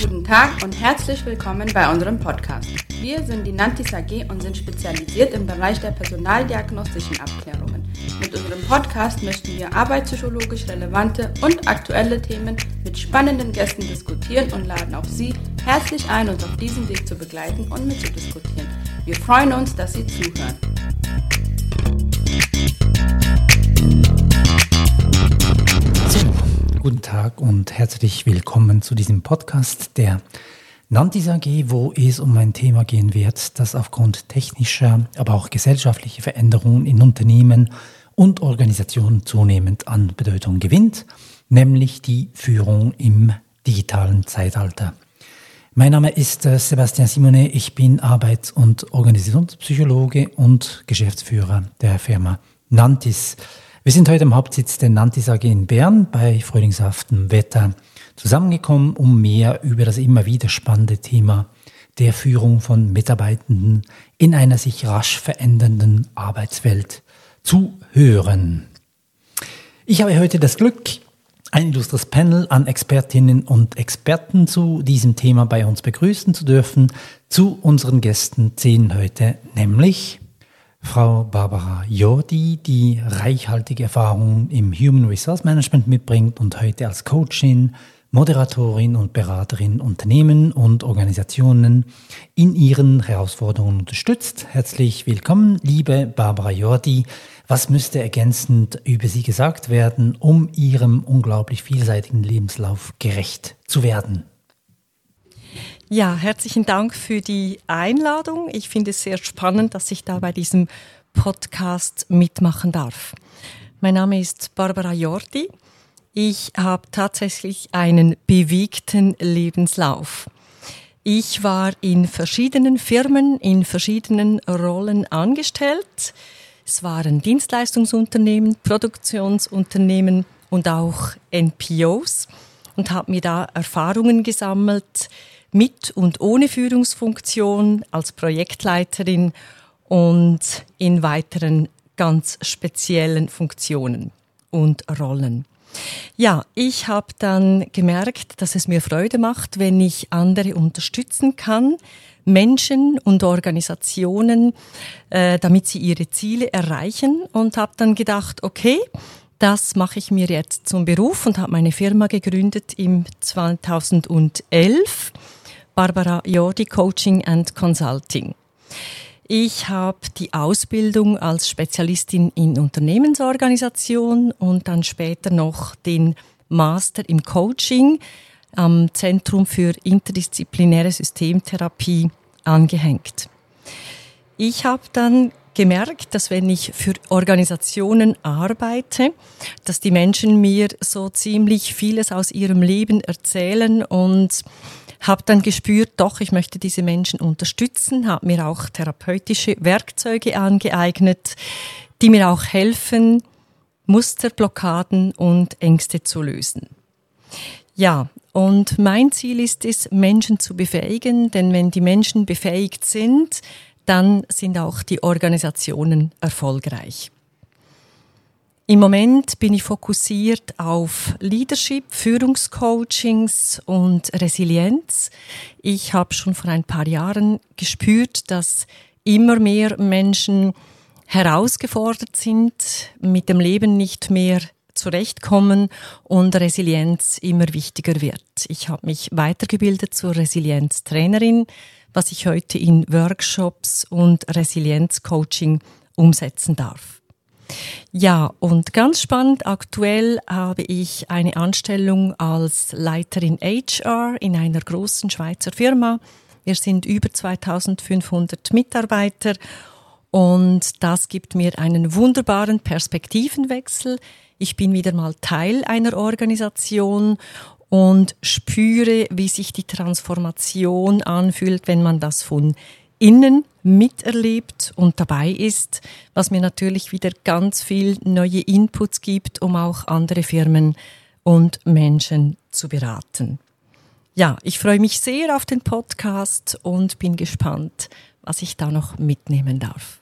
Guten Tag und herzlich willkommen bei unserem Podcast. Wir sind die Nantis AG und sind spezialisiert im Bereich der personaldiagnostischen Abklärungen. Mit unserem Podcast möchten wir arbeitspsychologisch relevante und aktuelle Themen mit spannenden Gästen diskutieren und laden auch Sie herzlich ein, uns auf diesem Weg zu begleiten und mitzudiskutieren. Wir freuen uns, dass Sie zuhören. Guten Tag und herzlich willkommen zu diesem Podcast der Nantis AG, wo es um ein Thema gehen wird, das aufgrund technischer, aber auch gesellschaftlicher Veränderungen in Unternehmen und Organisationen zunehmend an Bedeutung gewinnt, nämlich die Führung im digitalen Zeitalter. Mein Name ist äh, Sebastian Simone, ich bin Arbeits- und Organisationspsychologe und Geschäftsführer der Firma Nantis. Wir sind heute im Hauptsitz der Nantis AG in Bern bei frühlingshaftem Wetter zusammengekommen, um mehr über das immer wieder spannende Thema der Führung von Mitarbeitenden in einer sich rasch verändernden Arbeitswelt zu hören. Ich habe heute das Glück, ein illustres Panel an Expertinnen und Experten zu diesem Thema bei uns begrüßen zu dürfen. Zu unseren Gästen zählen heute nämlich Frau Barbara Jordi, die reichhaltige Erfahrung im Human Resource Management mitbringt und heute als Coachin, Moderatorin und Beraterin Unternehmen und Organisationen in ihren Herausforderungen unterstützt. Herzlich willkommen, liebe Barbara Jordi. Was müsste ergänzend über Sie gesagt werden, um Ihrem unglaublich vielseitigen Lebenslauf gerecht zu werden? Ja, herzlichen Dank für die Einladung. Ich finde es sehr spannend, dass ich da bei diesem Podcast mitmachen darf. Mein Name ist Barbara Jordi. Ich habe tatsächlich einen bewegten Lebenslauf. Ich war in verschiedenen Firmen, in verschiedenen Rollen angestellt. Es waren Dienstleistungsunternehmen, Produktionsunternehmen und auch NPOs und habe mir da Erfahrungen gesammelt, mit und ohne Führungsfunktion als Projektleiterin und in weiteren ganz speziellen Funktionen und Rollen. Ja, ich habe dann gemerkt, dass es mir Freude macht, wenn ich andere unterstützen kann, Menschen und Organisationen, äh, damit sie ihre Ziele erreichen und habe dann gedacht, okay, das mache ich mir jetzt zum Beruf und habe meine Firma gegründet im 2011 Barbara Jordi Coaching and Consulting. Ich habe die Ausbildung als Spezialistin in Unternehmensorganisation und dann später noch den Master im Coaching am Zentrum für interdisziplinäre Systemtherapie angehängt. Ich habe dann gemerkt, dass wenn ich für Organisationen arbeite, dass die Menschen mir so ziemlich vieles aus ihrem Leben erzählen und habe dann gespürt, doch, ich möchte diese Menschen unterstützen, habe mir auch therapeutische Werkzeuge angeeignet, die mir auch helfen, Musterblockaden und Ängste zu lösen. Ja, und mein Ziel ist es, Menschen zu befähigen, denn wenn die Menschen befähigt sind, dann sind auch die Organisationen erfolgreich. Im Moment bin ich fokussiert auf Leadership, Führungscoachings und Resilienz. Ich habe schon vor ein paar Jahren gespürt, dass immer mehr Menschen herausgefordert sind, mit dem Leben nicht mehr zurechtkommen und Resilienz immer wichtiger wird. Ich habe mich weitergebildet zur Resilienztrainerin, was ich heute in Workshops und Resilienzcoaching umsetzen darf. Ja, und ganz spannend, aktuell habe ich eine Anstellung als Leiterin HR in einer großen Schweizer Firma. Wir sind über 2500 Mitarbeiter und das gibt mir einen wunderbaren Perspektivenwechsel. Ich bin wieder mal Teil einer Organisation und spüre, wie sich die Transformation anfühlt, wenn man das von innen miterlebt und dabei ist, was mir natürlich wieder ganz viel neue Inputs gibt, um auch andere Firmen und Menschen zu beraten. Ja, ich freue mich sehr auf den Podcast und bin gespannt, was ich da noch mitnehmen darf.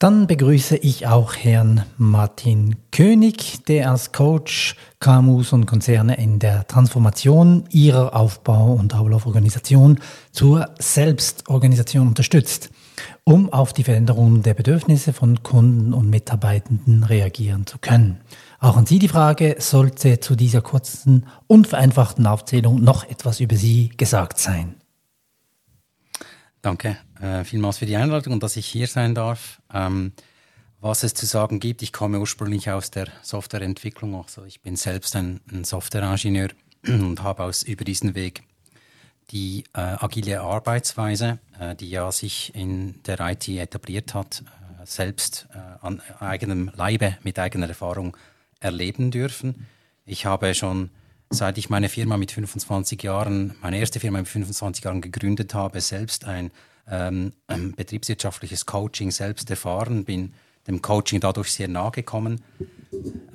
Dann begrüße ich auch Herrn Martin König, der als Coach KMUs und Konzerne in der Transformation ihrer Aufbau- und Ablauforganisation zur Selbstorganisation unterstützt, um auf die Veränderungen der Bedürfnisse von Kunden und Mitarbeitenden reagieren zu können. Auch an Sie die Frage, sollte zu dieser kurzen und vereinfachten Aufzählung noch etwas über Sie gesagt sein? Danke äh, vielmals für die Einladung und dass ich hier sein darf. Ähm, was es zu sagen gibt, ich komme ursprünglich aus der Softwareentwicklung, also ich bin selbst ein, ein Softwareingenieur und habe aus über diesen Weg die äh, agile Arbeitsweise, äh, die ja sich in der IT etabliert hat, äh, selbst äh, an eigenem Leibe mit eigener Erfahrung erleben dürfen. Ich habe schon seit ich meine Firma mit 25 Jahren, meine erste Firma mit 25 Jahren gegründet habe, selbst ein ähm, betriebswirtschaftliches Coaching selbst erfahren, bin dem Coaching dadurch sehr nahe gekommen.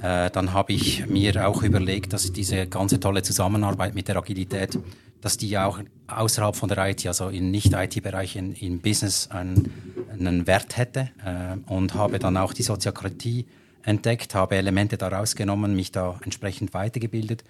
Äh, dann habe ich mir auch überlegt, dass diese ganze tolle Zusammenarbeit mit der Agilität, dass die auch außerhalb von der IT, also in Nicht-IT-Bereichen, im Business einen, einen Wert hätte äh, und habe dann auch die Soziokratie entdeckt, habe Elemente daraus genommen, mich da entsprechend weitergebildet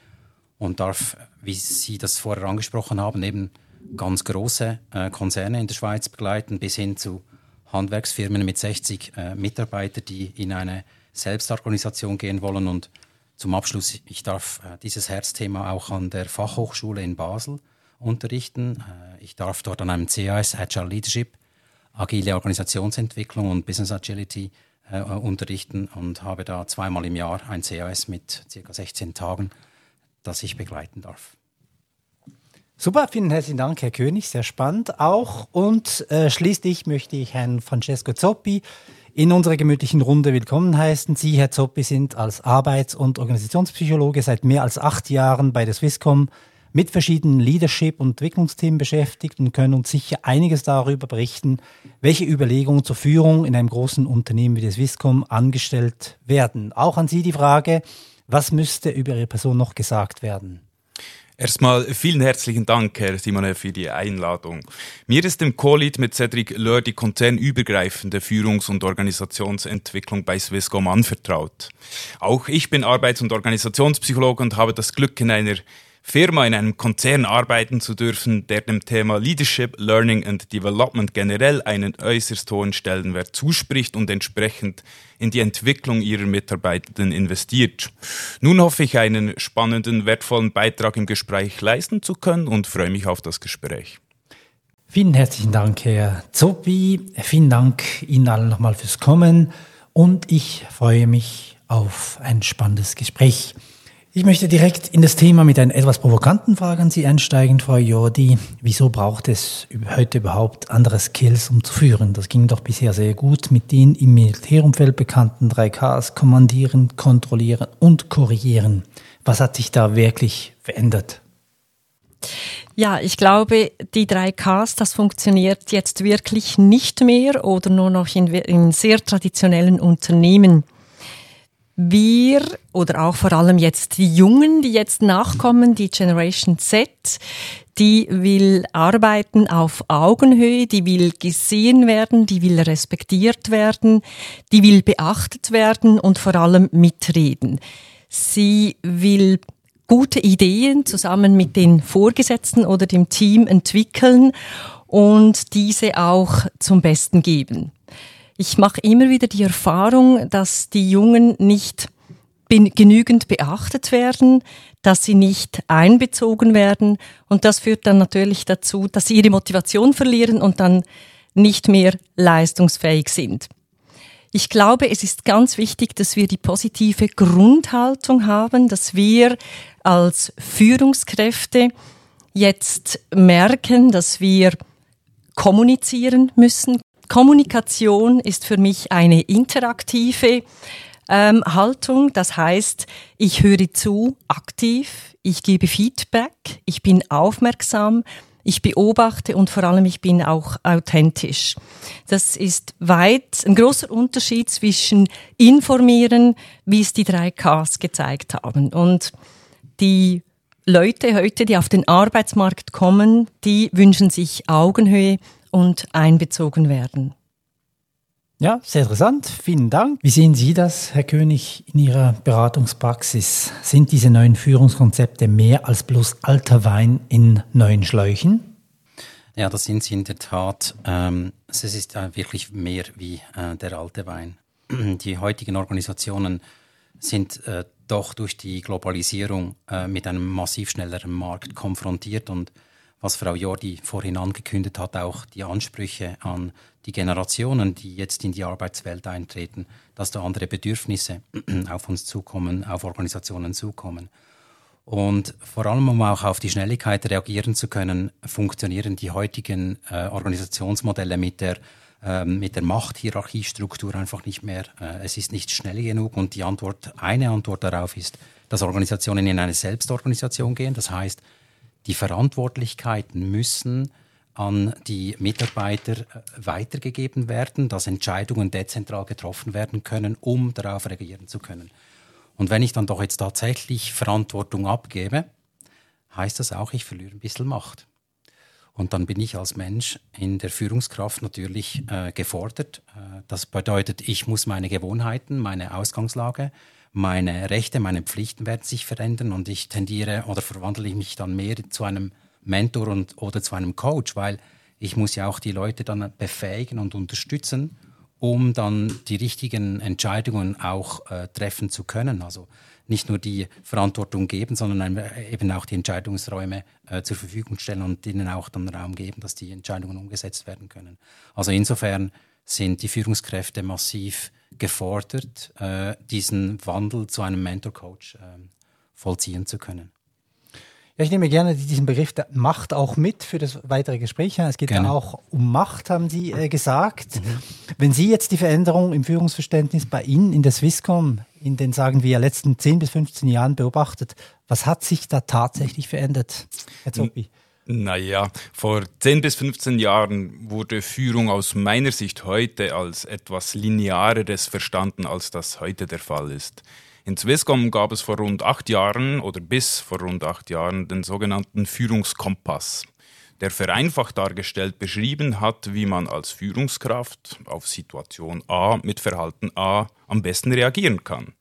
und darf, wie Sie das vorher angesprochen haben, eben ganz große äh, Konzerne in der Schweiz begleiten, bis hin zu Handwerksfirmen mit 60 äh, Mitarbeitern, die in eine Selbstorganisation gehen wollen. Und zum Abschluss, ich darf äh, dieses Herzthema auch an der Fachhochschule in Basel unterrichten. Äh, ich darf dort an einem CAS Agile Leadership, agile Organisationsentwicklung und Business Agility äh, unterrichten und habe da zweimal im Jahr ein CAS mit ca. 16 Tagen das ich begleiten darf. Super, vielen herzlichen Dank, Herr König, sehr spannend auch. Und äh, schließlich möchte ich Herrn Francesco Zoppi in unserer gemütlichen Runde willkommen heißen. Sie, Herr Zoppi, sind als Arbeits- und Organisationspsychologe seit mehr als acht Jahren bei der Swisscom mit verschiedenen Leadership- und Entwicklungsthemen beschäftigt und können uns sicher einiges darüber berichten, welche Überlegungen zur Führung in einem großen Unternehmen wie der Swisscom angestellt werden. Auch an Sie die Frage, was müsste über Ihre Person noch gesagt werden? Erstmal vielen herzlichen Dank, Herr Simone, für die Einladung. Mir ist im Co-Lead mit Cedric Löhr die konzernübergreifende Führungs- und Organisationsentwicklung bei Swisscom anvertraut. Auch ich bin Arbeits- und Organisationspsychologe und habe das Glück, in einer Firma in einem Konzern arbeiten zu dürfen, der dem Thema Leadership, Learning and Development generell einen äußerst hohen Stellenwert zuspricht und entsprechend in die Entwicklung ihrer Mitarbeitenden investiert. Nun hoffe ich, einen spannenden, wertvollen Beitrag im Gespräch leisten zu können und freue mich auf das Gespräch. Vielen herzlichen Dank, Herr Zoppi. Vielen Dank Ihnen allen nochmal fürs Kommen und ich freue mich auf ein spannendes Gespräch. Ich möchte direkt in das Thema mit einer etwas provokanten Frage an Sie einsteigen, Frau Jordi. Wieso braucht es heute überhaupt andere Skills, um zu führen? Das ging doch bisher sehr gut mit den im Militärumfeld bekannten 3Ks, kommandieren, kontrollieren und korrigieren. Was hat sich da wirklich verändert? Ja, ich glaube, die 3Ks, das funktioniert jetzt wirklich nicht mehr oder nur noch in, in sehr traditionellen Unternehmen wir oder auch vor allem jetzt die Jungen, die jetzt nachkommen, die Generation Z, die will arbeiten auf Augenhöhe, die will gesehen werden, die will respektiert werden, die will beachtet werden und vor allem mitreden. Sie will gute Ideen zusammen mit den Vorgesetzten oder dem Team entwickeln und diese auch zum Besten geben. Ich mache immer wieder die Erfahrung, dass die Jungen nicht genügend beachtet werden, dass sie nicht einbezogen werden und das führt dann natürlich dazu, dass sie ihre Motivation verlieren und dann nicht mehr leistungsfähig sind. Ich glaube, es ist ganz wichtig, dass wir die positive Grundhaltung haben, dass wir als Führungskräfte jetzt merken, dass wir kommunizieren müssen, Kommunikation ist für mich eine interaktive ähm, Haltung. Das heißt, ich höre zu aktiv, ich gebe Feedback, ich bin aufmerksam, ich beobachte und vor allem ich bin auch authentisch. Das ist weit ein großer Unterschied zwischen informieren, wie es die drei Ks gezeigt haben. Und die Leute heute, die auf den Arbeitsmarkt kommen, die wünschen sich Augenhöhe, und einbezogen werden. Ja, sehr interessant. Vielen Dank. Wie sehen Sie das, Herr König, in Ihrer Beratungspraxis? Sind diese neuen Führungskonzepte mehr als bloß alter Wein in neuen Schläuchen? Ja, das sind sie in der Tat. Ähm, es ist äh, wirklich mehr wie äh, der alte Wein. Die heutigen Organisationen sind äh, doch durch die Globalisierung äh, mit einem massiv schnelleren Markt konfrontiert und was Frau Jordi vorhin angekündigt hat, auch die Ansprüche an die Generationen, die jetzt in die Arbeitswelt eintreten, dass da andere Bedürfnisse auf uns zukommen, auf Organisationen zukommen. Und vor allem, um auch auf die Schnelligkeit reagieren zu können, funktionieren die heutigen äh, Organisationsmodelle mit der, äh, mit der Machthierarchiestruktur einfach nicht mehr. Äh, es ist nicht schnell genug und die Antwort, eine Antwort darauf ist, dass Organisationen in eine Selbstorganisation gehen. Das heißt, die Verantwortlichkeiten müssen an die Mitarbeiter äh, weitergegeben werden, dass Entscheidungen dezentral getroffen werden können, um darauf reagieren zu können. Und wenn ich dann doch jetzt tatsächlich Verantwortung abgebe, heißt das auch, ich verliere ein bisschen Macht. Und dann bin ich als Mensch in der Führungskraft natürlich äh, gefordert. Äh, das bedeutet, ich muss meine Gewohnheiten, meine Ausgangslage, meine Rechte, meine Pflichten werden sich verändern und ich tendiere oder verwandle ich mich dann mehr zu einem Mentor und, oder zu einem Coach, weil ich muss ja auch die Leute dann befähigen und unterstützen, um dann die richtigen Entscheidungen auch äh, treffen zu können. Also nicht nur die Verantwortung geben, sondern eben auch die Entscheidungsräume äh, zur Verfügung stellen und ihnen auch dann Raum geben, dass die Entscheidungen umgesetzt werden können. Also insofern sind die Führungskräfte massiv gefordert, äh, diesen Wandel zu einem Mentor-Coach äh, vollziehen zu können. Ja, ich nehme gerne diesen Begriff der Macht auch mit für das weitere Gespräch. Es geht ja auch um Macht, haben Sie äh, gesagt. Mhm. Wenn Sie jetzt die Veränderung im Führungsverständnis bei Ihnen in der Swisscom in den, sagen wir, letzten 10 bis 15 Jahren beobachtet, was hat sich da tatsächlich verändert, Herr Zoppi? Naja, vor 10 bis 15 Jahren wurde Führung aus meiner Sicht heute als etwas Lineareres verstanden, als das heute der Fall ist. In Swisscom gab es vor rund acht Jahren oder bis vor rund acht Jahren den sogenannten Führungskompass, der vereinfacht dargestellt beschrieben hat, wie man als Führungskraft auf Situation A mit Verhalten A am besten reagieren kann.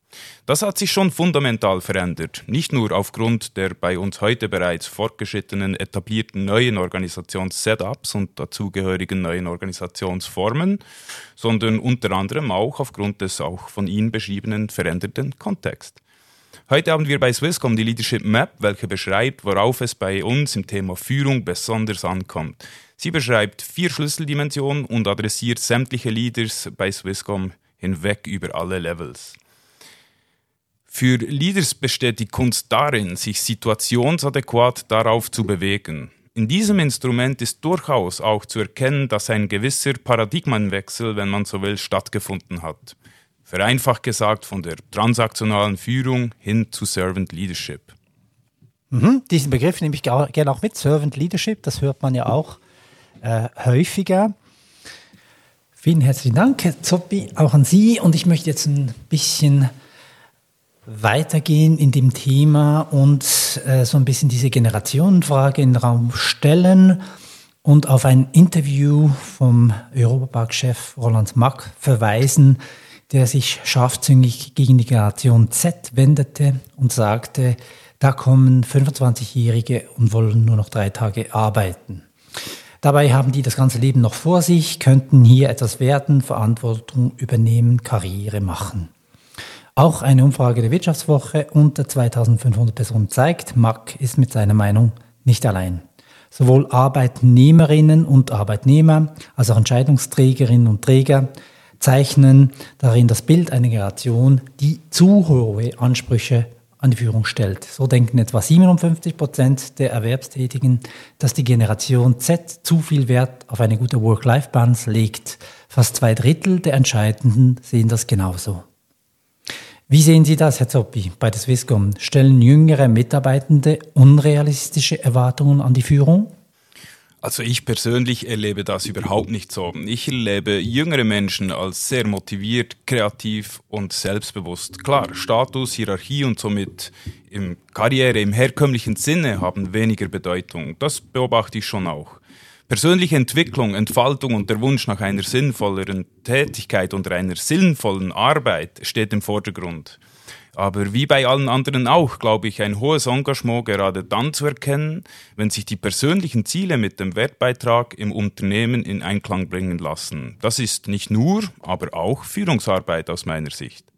Das hat sich schon fundamental verändert, nicht nur aufgrund der bei uns heute bereits fortgeschrittenen etablierten neuen Organisationssetups und dazugehörigen neuen Organisationsformen, sondern unter anderem auch aufgrund des auch von Ihnen beschriebenen veränderten Kontexts. Heute haben wir bei Swisscom die Leadership Map, welche beschreibt, worauf es bei uns im Thema Führung besonders ankommt. Sie beschreibt vier Schlüsseldimensionen und adressiert sämtliche Leaders bei Swisscom hinweg über alle Levels. Für Leaders besteht die Kunst darin, sich situationsadäquat darauf zu bewegen. In diesem Instrument ist durchaus auch zu erkennen, dass ein gewisser Paradigmenwechsel, wenn man so will, stattgefunden hat. Vereinfacht gesagt von der transaktionalen Führung hin zu Servant Leadership. Mhm, diesen Begriff nehme ich gerne auch mit, Servant Leadership, das hört man ja auch äh, häufiger. Vielen herzlichen Dank, Herr Zoppi, auch an Sie. Und ich möchte jetzt ein bisschen weitergehen in dem Thema und äh, so ein bisschen diese Generationenfrage in den Raum stellen und auf ein Interview vom Europapark-Chef Roland Mack verweisen, der sich scharfzüngig gegen die Generation Z wendete und sagte, da kommen 25-Jährige und wollen nur noch drei Tage arbeiten. Dabei haben die das ganze Leben noch vor sich, könnten hier etwas werden, Verantwortung übernehmen, Karriere machen. Auch eine Umfrage der Wirtschaftswoche unter 2500 Personen zeigt, Mack ist mit seiner Meinung nicht allein. Sowohl Arbeitnehmerinnen und Arbeitnehmer als auch Entscheidungsträgerinnen und Träger zeichnen darin das Bild einer Generation, die zu hohe Ansprüche an die Führung stellt. So denken etwa 57 Prozent der Erwerbstätigen, dass die Generation Z zu viel Wert auf eine gute Work-Life-Balance legt. Fast zwei Drittel der Entscheidenden sehen das genauso. Wie sehen Sie das, Herr Zoppi, bei der Swisscom? Stellen jüngere Mitarbeitende unrealistische Erwartungen an die Führung? Also ich persönlich erlebe das überhaupt nicht so. Ich erlebe jüngere Menschen als sehr motiviert, kreativ und selbstbewusst. Klar, Status, Hierarchie und somit im Karriere im herkömmlichen Sinne haben weniger Bedeutung. Das beobachte ich schon auch. Persönliche Entwicklung, Entfaltung und der Wunsch nach einer sinnvolleren Tätigkeit oder einer sinnvollen Arbeit steht im Vordergrund. Aber wie bei allen anderen auch, glaube ich, ein hohes Engagement gerade dann zu erkennen, wenn sich die persönlichen Ziele mit dem Wertbeitrag im Unternehmen in Einklang bringen lassen. Das ist nicht nur, aber auch Führungsarbeit aus meiner Sicht.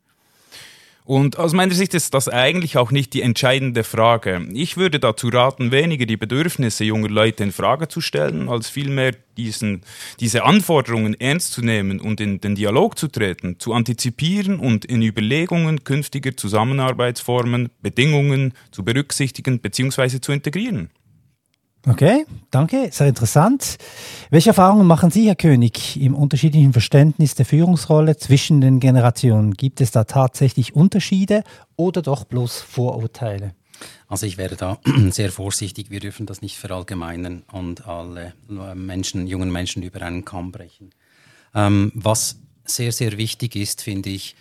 Und aus meiner Sicht ist das eigentlich auch nicht die entscheidende Frage. Ich würde dazu raten, weniger die Bedürfnisse junger Leute in Frage zu stellen, als vielmehr diesen, diese Anforderungen ernst zu nehmen und in den Dialog zu treten, zu antizipieren und in Überlegungen künftiger Zusammenarbeitsformen, Bedingungen zu berücksichtigen bzw. zu integrieren. Okay, danke, sehr interessant. Welche Erfahrungen machen Sie, Herr König, im unterschiedlichen Verständnis der Führungsrolle zwischen den Generationen? Gibt es da tatsächlich Unterschiede oder doch bloß Vorurteile? Also ich wäre da sehr vorsichtig. Wir dürfen das nicht verallgemeinern und alle Menschen, jungen Menschen über einen Kamm brechen. Ähm, was sehr, sehr wichtig ist, finde ich,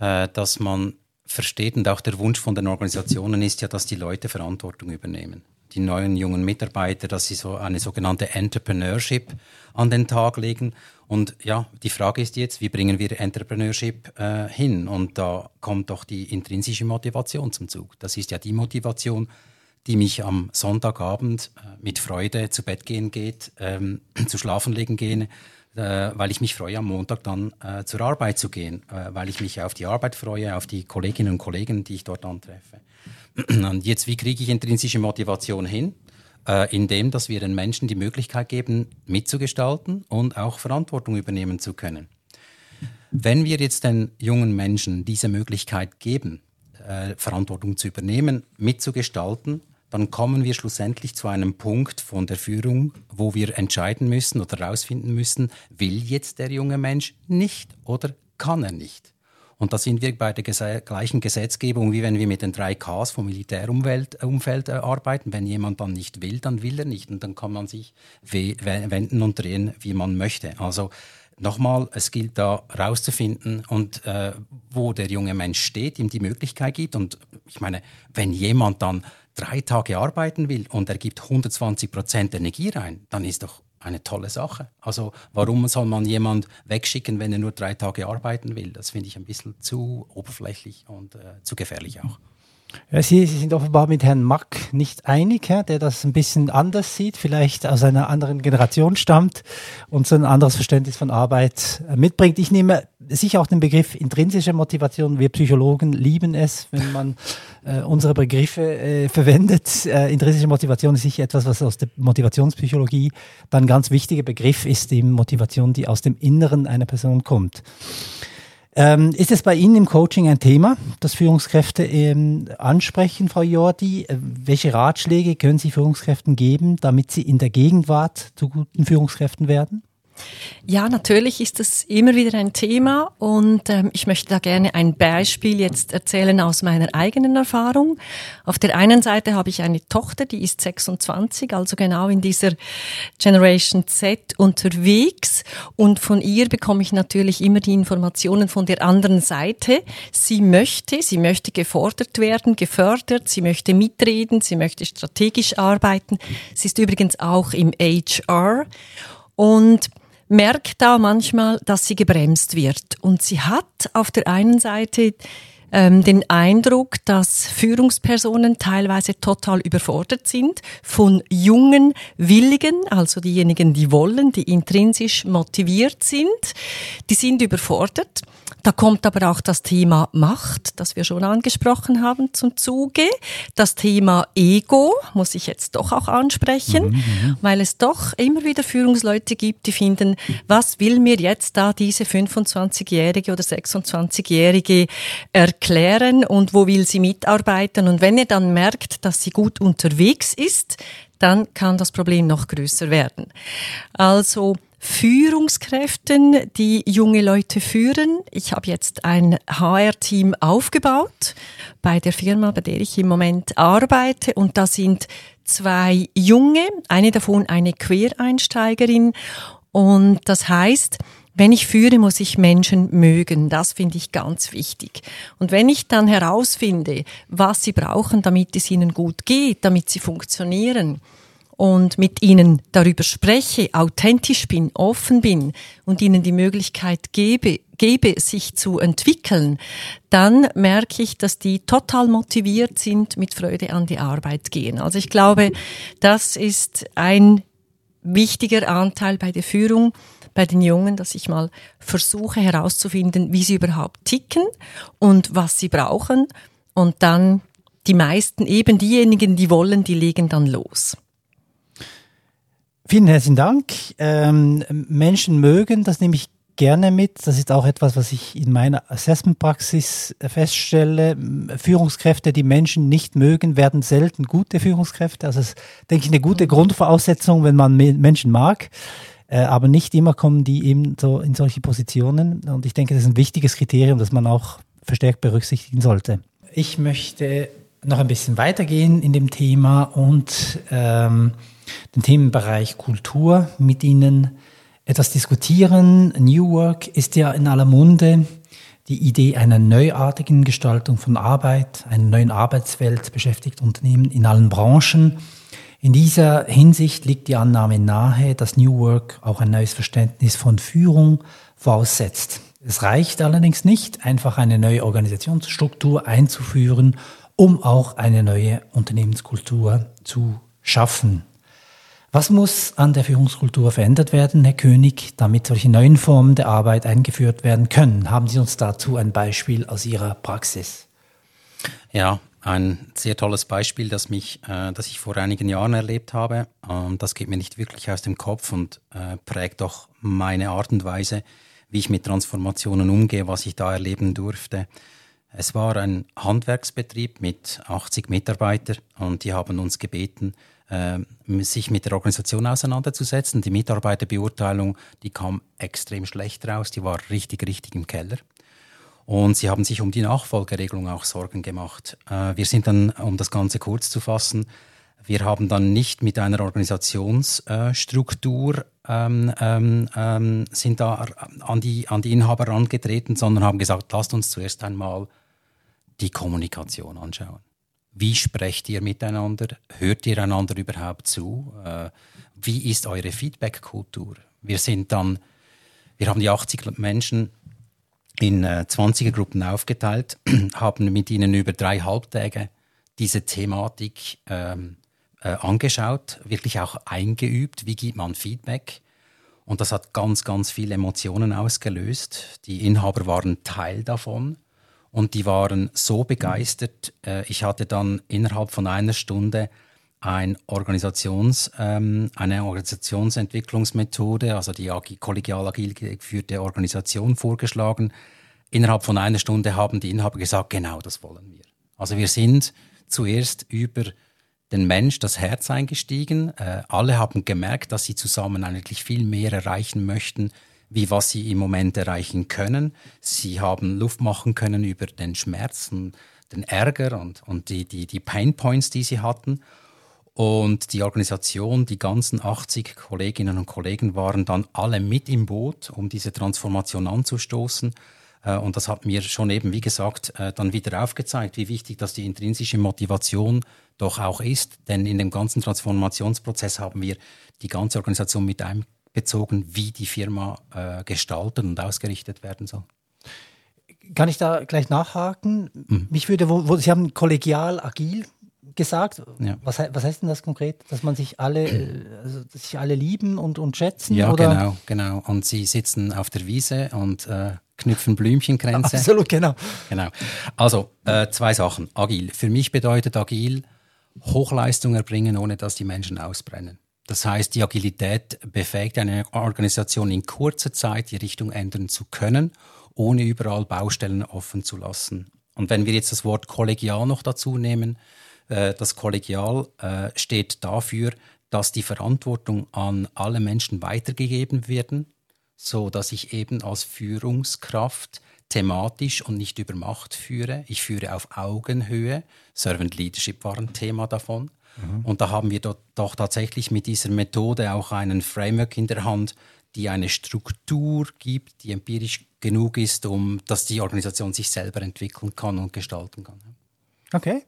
äh, dass man versteht und auch der Wunsch von den Organisationen ist ja, dass die Leute Verantwortung übernehmen die neuen jungen Mitarbeiter, dass sie so eine sogenannte Entrepreneurship an den Tag legen. Und ja, die Frage ist jetzt, wie bringen wir Entrepreneurship äh, hin? Und da kommt doch die intrinsische Motivation zum Zug. Das ist ja die Motivation, die mich am Sonntagabend äh, mit Freude zu Bett gehen geht, ähm, zu schlafen legen gehen, äh, weil ich mich freue, am Montag dann äh, zur Arbeit zu gehen, äh, weil ich mich auf die Arbeit freue, auf die Kolleginnen und Kollegen, die ich dort antreffe. Und jetzt, wie kriege ich intrinsische Motivation hin? Äh, indem, dass wir den Menschen die Möglichkeit geben, mitzugestalten und auch Verantwortung übernehmen zu können. Wenn wir jetzt den jungen Menschen diese Möglichkeit geben, äh, Verantwortung zu übernehmen, mitzugestalten, dann kommen wir schlussendlich zu einem Punkt von der Führung, wo wir entscheiden müssen oder herausfinden müssen, will jetzt der junge Mensch nicht oder kann er nicht. Und da sind wir bei der gese gleichen Gesetzgebung, wie wenn wir mit den drei Ks vom Militärumfeld Umfeld, äh, arbeiten. Wenn jemand dann nicht will, dann will er nicht. Und dann kann man sich wenden und drehen, wie man möchte. Also nochmal, es gilt da rauszufinden und äh, wo der junge Mensch steht, ihm die Möglichkeit gibt. Und ich meine, wenn jemand dann drei Tage arbeiten will und er gibt 120 Prozent Energie rein, dann ist doch eine tolle Sache. Also warum soll man jemand wegschicken, wenn er nur drei Tage arbeiten will? Das finde ich ein bisschen zu oberflächlich und äh, zu gefährlich auch. Ja, Sie, Sie, sind offenbar mit Herrn Mack nicht einig, ja, der das ein bisschen anders sieht, vielleicht aus einer anderen Generation stammt und so ein anderes Verständnis von Arbeit äh, mitbringt. Ich nehme sicher auch den Begriff intrinsische Motivation. Wir Psychologen lieben es, wenn man äh, unsere Begriffe äh, verwendet. Äh, intrinsische Motivation ist sicher etwas, was aus der Motivationspsychologie dann ganz wichtiger Begriff ist, die Motivation, die aus dem Inneren einer Person kommt. Ähm, ist es bei Ihnen im Coaching ein Thema, das Führungskräfte ähm, ansprechen, Frau Jordi? Äh, welche Ratschläge können Sie Führungskräften geben, damit sie in der Gegenwart zu guten Führungskräften werden? Ja, natürlich ist das immer wieder ein Thema und ähm, ich möchte da gerne ein Beispiel jetzt erzählen aus meiner eigenen Erfahrung. Auf der einen Seite habe ich eine Tochter, die ist 26, also genau in dieser Generation Z unterwegs und von ihr bekomme ich natürlich immer die Informationen von der anderen Seite. Sie möchte, sie möchte gefordert werden, gefördert, sie möchte mitreden, sie möchte strategisch arbeiten. Sie ist übrigens auch im HR und merkt da manchmal, dass sie gebremst wird. Und sie hat auf der einen Seite ähm, den Eindruck, dass Führungspersonen teilweise total überfordert sind von jungen Willigen, also diejenigen, die wollen, die intrinsisch motiviert sind. Die sind überfordert. Da kommt aber auch das Thema Macht, das wir schon angesprochen haben, zum Zuge. Das Thema Ego muss ich jetzt doch auch ansprechen, mhm, mhm, weil es doch immer wieder Führungsleute gibt, die finden, was will mir jetzt da diese 25-Jährige oder 26-Jährige erklären und wo will sie mitarbeiten? Und wenn ihr dann merkt, dass sie gut unterwegs ist, dann kann das Problem noch größer werden. Also Führungskräften, die junge Leute führen. Ich habe jetzt ein HR-Team aufgebaut bei der Firma, bei der ich im Moment arbeite. Und da sind zwei Junge, eine davon eine Quereinsteigerin. Und das heißt, wenn ich führe, muss ich Menschen mögen. Das finde ich ganz wichtig. Und wenn ich dann herausfinde, was sie brauchen, damit es ihnen gut geht, damit sie funktionieren, und mit ihnen darüber spreche, authentisch bin, offen bin und ihnen die Möglichkeit gebe, gebe, sich zu entwickeln, dann merke ich, dass die total motiviert sind, mit Freude an die Arbeit gehen. Also ich glaube, das ist ein wichtiger Anteil bei der Führung bei den Jungen, dass ich mal versuche herauszufinden, wie sie überhaupt ticken und was sie brauchen. Und dann die meisten, eben diejenigen, die wollen, die legen dann los. Vielen herzlichen Dank. Ähm, Menschen mögen, das nehme ich gerne mit. Das ist auch etwas, was ich in meiner Assessment-Praxis feststelle. Führungskräfte, die Menschen nicht mögen, werden selten gute Führungskräfte. Also das ist, denke ich, eine gute Grundvoraussetzung, wenn man Menschen mag. Äh, aber nicht immer kommen die eben so in solche Positionen. Und ich denke, das ist ein wichtiges Kriterium, das man auch verstärkt berücksichtigen sollte. Ich möchte noch ein bisschen weitergehen in dem Thema und ähm, den Themenbereich Kultur mit Ihnen etwas diskutieren. New Work ist ja in aller Munde. Die Idee einer neuartigen Gestaltung von Arbeit, einer neuen Arbeitswelt beschäftigt Unternehmen in allen Branchen. In dieser Hinsicht liegt die Annahme nahe, dass New Work auch ein neues Verständnis von Führung voraussetzt. Es reicht allerdings nicht, einfach eine neue Organisationsstruktur einzuführen, um auch eine neue Unternehmenskultur zu schaffen. Was muss an der Führungskultur verändert werden, Herr König, damit solche neuen Formen der Arbeit eingeführt werden können? Haben Sie uns dazu ein Beispiel aus Ihrer Praxis? Ja, ein sehr tolles Beispiel, das, mich, äh, das ich vor einigen Jahren erlebt habe. Ähm, das geht mir nicht wirklich aus dem Kopf und äh, prägt doch meine Art und Weise, wie ich mit Transformationen umgehe, was ich da erleben durfte. Es war ein Handwerksbetrieb mit 80 Mitarbeitern und die haben uns gebeten, äh, sich mit der Organisation auseinanderzusetzen. Die Mitarbeiterbeurteilung, die kam extrem schlecht raus, die war richtig, richtig im Keller. Und sie haben sich um die Nachfolgeregelung auch Sorgen gemacht. Äh, wir sind dann, um das Ganze kurz zu fassen, wir haben dann nicht mit einer Organisationsstruktur ähm, ähm, ähm, sind da an die, an die Inhaber herangetreten, sondern haben gesagt, lasst uns zuerst einmal die Kommunikation anschauen. Wie sprecht ihr miteinander? Hört ihr einander überhaupt zu? Äh, wie ist eure Feedback-Kultur? Wir sind dann, wir haben die 80 Menschen in äh, 20er-Gruppen aufgeteilt, haben mit ihnen über drei Halbtage diese Thematik ähm, äh, angeschaut, wirklich auch eingeübt, wie gibt man Feedback. Und das hat ganz, ganz viele Emotionen ausgelöst. Die Inhaber waren Teil davon und die waren so begeistert. Äh, ich hatte dann innerhalb von einer Stunde ein Organisations, ähm, eine Organisationsentwicklungsmethode, also die kollegial agil geführte Organisation vorgeschlagen. Innerhalb von einer Stunde haben die Inhaber gesagt, genau das wollen wir. Also wir sind zuerst über den Mensch, das Herz eingestiegen. Äh, alle haben gemerkt, dass sie zusammen eigentlich viel mehr erreichen möchten, wie was sie im Moment erreichen können. Sie haben Luft machen können über den Schmerzen, den Ärger und, und die, die, die Pain Points, die sie hatten. Und die Organisation, die ganzen 80 Kolleginnen und Kollegen waren dann alle mit im Boot, um diese Transformation anzustoßen. Äh, und das hat mir schon eben, wie gesagt, äh, dann wieder aufgezeigt, wie wichtig dass die intrinsische Motivation doch auch ist. Denn in dem ganzen Transformationsprozess haben wir die ganze Organisation mit einbezogen, wie die Firma äh, gestaltet und ausgerichtet werden soll. Kann ich da gleich nachhaken? Mhm. Mich würde, wo, wo, Sie haben kollegial agil gesagt. Ja. Was, was heißt denn das konkret? Dass man sich alle, äh, also, dass sich alle lieben und, und schätzen? Ja, oder? genau, genau. Und sie sitzen auf der Wiese und äh, knüpfen Blümchenkränze. Absolut, genau. Genau. Also äh, zwei Sachen. Agil. Für mich bedeutet agil Hochleistung erbringen, ohne dass die Menschen ausbrennen. Das heißt, die Agilität befähigt eine Organisation in kurzer Zeit die Richtung ändern zu können, ohne überall Baustellen offen zu lassen. Und wenn wir jetzt das Wort kollegial noch dazu nehmen, das Kollegial äh, steht dafür, dass die Verantwortung an alle Menschen weitergegeben werden, so dass ich eben als Führungskraft thematisch und nicht über Macht führe. Ich führe auf Augenhöhe. Servant Leadership war ein Thema davon. Mhm. Und da haben wir doch, doch tatsächlich mit dieser Methode auch einen Framework in der Hand, die eine Struktur gibt, die empirisch genug ist, um dass die Organisation sich selber entwickeln kann und gestalten kann. Okay.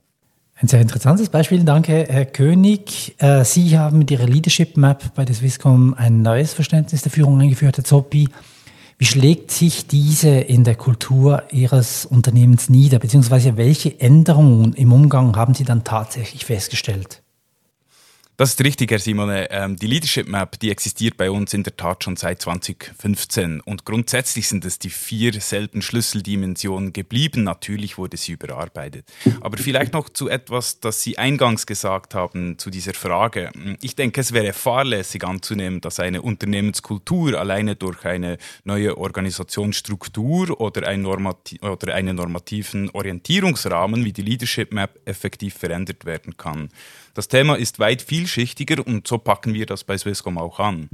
Ein sehr interessantes Beispiel. Danke, Herr König. Äh, Sie haben mit Ihrer Leadership Map bei der Swisscom ein neues Verständnis der Führung eingeführt, Herr Zoppi. Wie schlägt sich diese in der Kultur Ihres Unternehmens nieder, beziehungsweise welche Änderungen im Umgang haben Sie dann tatsächlich festgestellt? Das ist richtig, Herr Simone. Ähm, die Leadership Map, die existiert bei uns in der Tat schon seit 2015 und grundsätzlich sind es die vier selben Schlüsseldimensionen geblieben. Natürlich wurde sie überarbeitet. Aber vielleicht noch zu etwas, das Sie eingangs gesagt haben zu dieser Frage. Ich denke, es wäre fahrlässig anzunehmen, dass eine Unternehmenskultur alleine durch eine neue Organisationsstruktur oder, ein Normati oder einen normativen Orientierungsrahmen wie die Leadership Map effektiv verändert werden kann. Das Thema ist weit vielschichtiger und so packen wir das bei Swisscom auch an.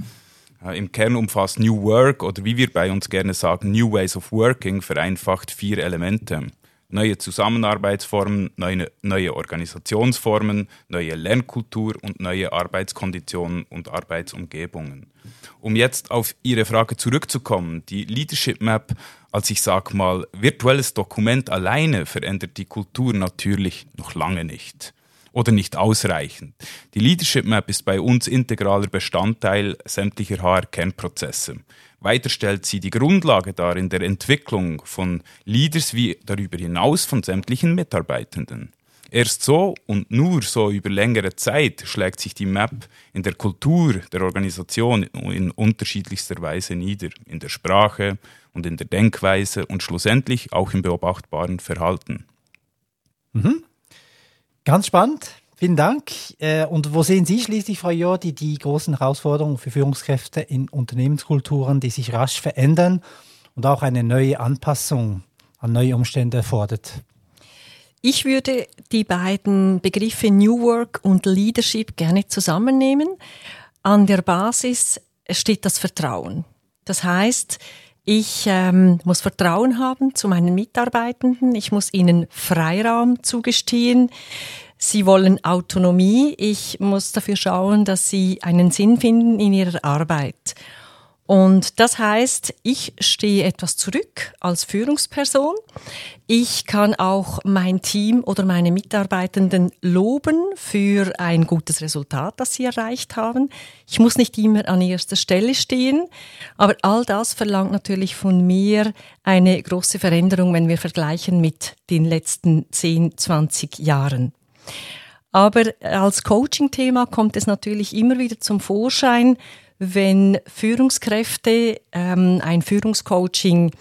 Im Kern umfasst New Work oder wie wir bei uns gerne sagen, New Ways of Working vereinfacht vier Elemente. Neue Zusammenarbeitsformen, neue, neue Organisationsformen, neue Lernkultur und neue Arbeitskonditionen und Arbeitsumgebungen. Um jetzt auf Ihre Frage zurückzukommen, die Leadership Map als ich sag mal virtuelles Dokument alleine verändert die Kultur natürlich noch lange nicht oder nicht ausreichend. Die Leadership Map ist bei uns integraler Bestandteil sämtlicher HR-Kernprozesse. Weiter stellt sie die Grundlage dar in der Entwicklung von Leaders wie darüber hinaus von sämtlichen Mitarbeitenden. Erst so und nur so über längere Zeit schlägt sich die Map in der Kultur der Organisation in unterschiedlichster Weise nieder, in der Sprache und in der Denkweise und schlussendlich auch im beobachtbaren Verhalten. Mhm. Ganz spannend. Vielen Dank. Äh, und wo sehen Sie schließlich, Frau Jordi, die großen Herausforderungen für Führungskräfte in Unternehmenskulturen, die sich rasch verändern und auch eine neue Anpassung an neue Umstände erfordert? Ich würde die beiden Begriffe New Work und Leadership gerne zusammennehmen. An der Basis steht das Vertrauen. Das heißt, ich ähm, muss Vertrauen haben zu meinen Mitarbeitenden. Ich muss ihnen Freiraum zugestehen. Sie wollen Autonomie. Ich muss dafür schauen, dass sie einen Sinn finden in ihrer Arbeit. Und das heißt, ich stehe etwas zurück als Führungsperson. Ich kann auch mein Team oder meine Mitarbeitenden loben für ein gutes Resultat, das sie erreicht haben. Ich muss nicht immer an erster Stelle stehen, aber all das verlangt natürlich von mir eine große Veränderung, wenn wir vergleichen mit den letzten 10, 20 Jahren. Aber als Coaching-Thema kommt es natürlich immer wieder zum Vorschein, wenn Führungskräfte ähm, ein Führungscoaching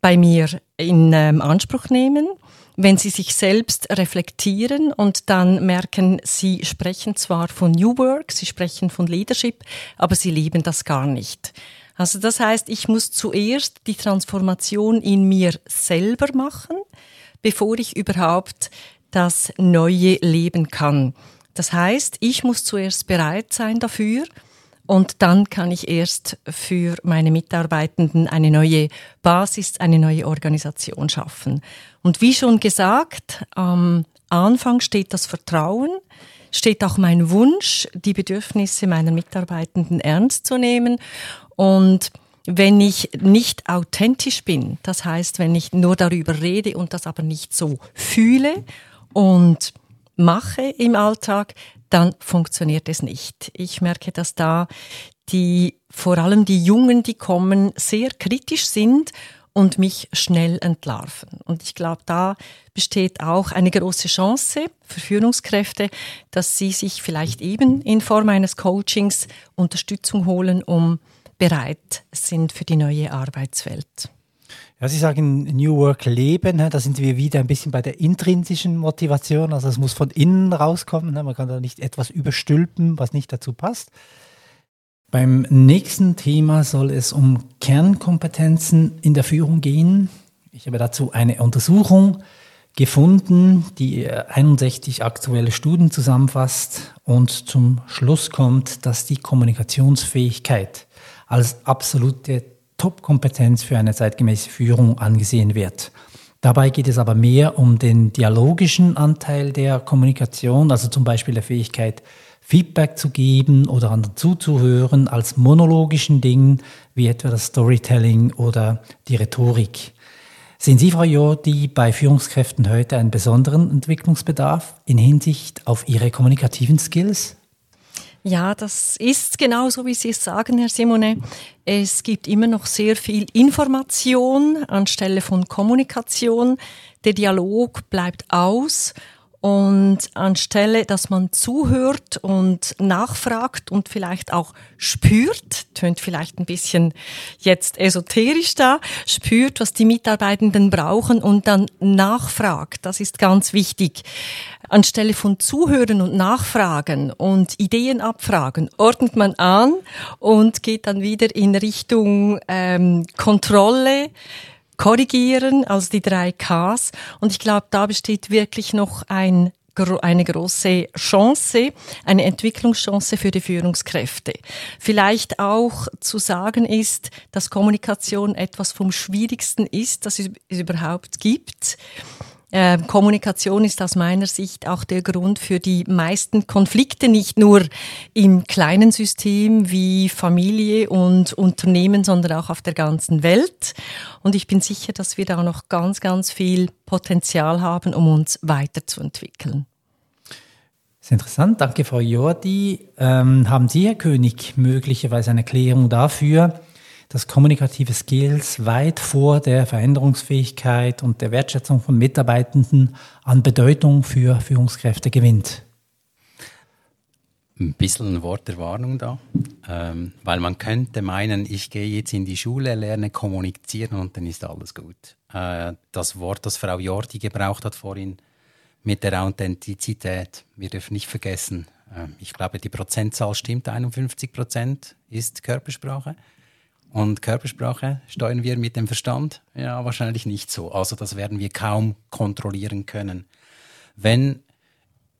bei mir in ähm, Anspruch nehmen, wenn sie sich selbst reflektieren und dann merken, sie sprechen zwar von New Work, sie sprechen von Leadership, aber sie leben das gar nicht. Also das heißt, ich muss zuerst die Transformation in mir selber machen, bevor ich überhaupt das Neue leben kann. Das heißt, ich muss zuerst bereit sein dafür, und dann kann ich erst für meine Mitarbeitenden eine neue Basis, eine neue Organisation schaffen. Und wie schon gesagt, am Anfang steht das Vertrauen, steht auch mein Wunsch, die Bedürfnisse meiner Mitarbeitenden ernst zu nehmen. Und wenn ich nicht authentisch bin, das heißt, wenn ich nur darüber rede und das aber nicht so fühle und mache im Alltag, dann funktioniert es nicht. Ich merke, dass da die, vor allem die Jungen, die kommen, sehr kritisch sind und mich schnell entlarven. Und ich glaube, da besteht auch eine große Chance für Führungskräfte, dass sie sich vielleicht eben in Form eines Coachings Unterstützung holen, um bereit sind für die neue Arbeitswelt. Ja, Sie sagen New Work leben, da sind wir wieder ein bisschen bei der intrinsischen Motivation, also es muss von innen rauskommen, man kann da nicht etwas überstülpen, was nicht dazu passt. Beim nächsten Thema soll es um Kernkompetenzen in der Führung gehen. Ich habe dazu eine Untersuchung gefunden, die 61 aktuelle Studien zusammenfasst und zum Schluss kommt, dass die Kommunikationsfähigkeit als absolute Top-Kompetenz für eine zeitgemäße Führung angesehen wird. Dabei geht es aber mehr um den dialogischen Anteil der Kommunikation, also zum Beispiel der Fähigkeit, Feedback zu geben oder anderen zuzuhören, als monologischen Dingen wie etwa das Storytelling oder die Rhetorik. Sehen Sie, Frau Jordi, bei Führungskräften heute einen besonderen Entwicklungsbedarf in Hinsicht auf ihre kommunikativen Skills? Ja, das ist genauso, wie Sie es sagen, Herr Simone. Es gibt immer noch sehr viel Information anstelle von Kommunikation. Der Dialog bleibt aus und anstelle, dass man zuhört und nachfragt und vielleicht auch spürt, tönt vielleicht ein bisschen jetzt esoterisch da, spürt, was die Mitarbeitenden brauchen und dann nachfragt. Das ist ganz wichtig. Anstelle von Zuhören und Nachfragen und Ideen abfragen, ordnet man an und geht dann wieder in Richtung ähm, Kontrolle, korrigieren, also die drei Ks. Und ich glaube, da besteht wirklich noch ein eine große Chance, eine Entwicklungschance für die Führungskräfte. Vielleicht auch zu sagen ist, dass Kommunikation etwas vom Schwierigsten ist, das es überhaupt gibt. Ähm, Kommunikation ist aus meiner Sicht auch der Grund für die meisten Konflikte, nicht nur im kleinen System wie Familie und Unternehmen, sondern auch auf der ganzen Welt. Und ich bin sicher, dass wir da noch ganz, ganz viel Potenzial haben, um uns weiterzuentwickeln. Das ist interessant. Danke, Frau Jordi. Ähm, haben Sie, Herr König, möglicherweise eine Erklärung dafür, dass kommunikative Skills weit vor der Veränderungsfähigkeit und der Wertschätzung von Mitarbeitenden an Bedeutung für Führungskräfte gewinnt. Ein bisschen ein Wort der Warnung da, ähm, weil man könnte meinen, ich gehe jetzt in die Schule, lerne kommunizieren und dann ist alles gut. Äh, das Wort, das Frau Jordi gebraucht hat vorhin mit der Authentizität, wir dürfen nicht vergessen, äh, ich glaube, die Prozentzahl stimmt, 51 Prozent ist Körpersprache. Und Körpersprache steuern wir mit dem Verstand? Ja, wahrscheinlich nicht so. Also das werden wir kaum kontrollieren können. Wenn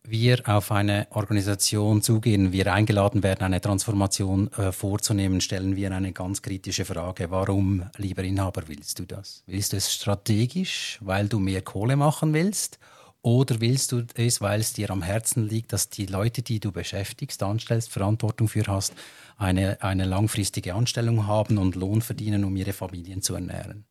wir auf eine Organisation zugehen, wir eingeladen werden, eine Transformation äh, vorzunehmen, stellen wir eine ganz kritische Frage. Warum, lieber Inhaber, willst du das? Willst du es strategisch, weil du mehr Kohle machen willst? Oder willst du es, weil es dir am Herzen liegt, dass die Leute, die du beschäftigst, anstellst, Verantwortung für hast, eine, eine langfristige Anstellung haben und Lohn verdienen, um ihre Familien zu ernähren?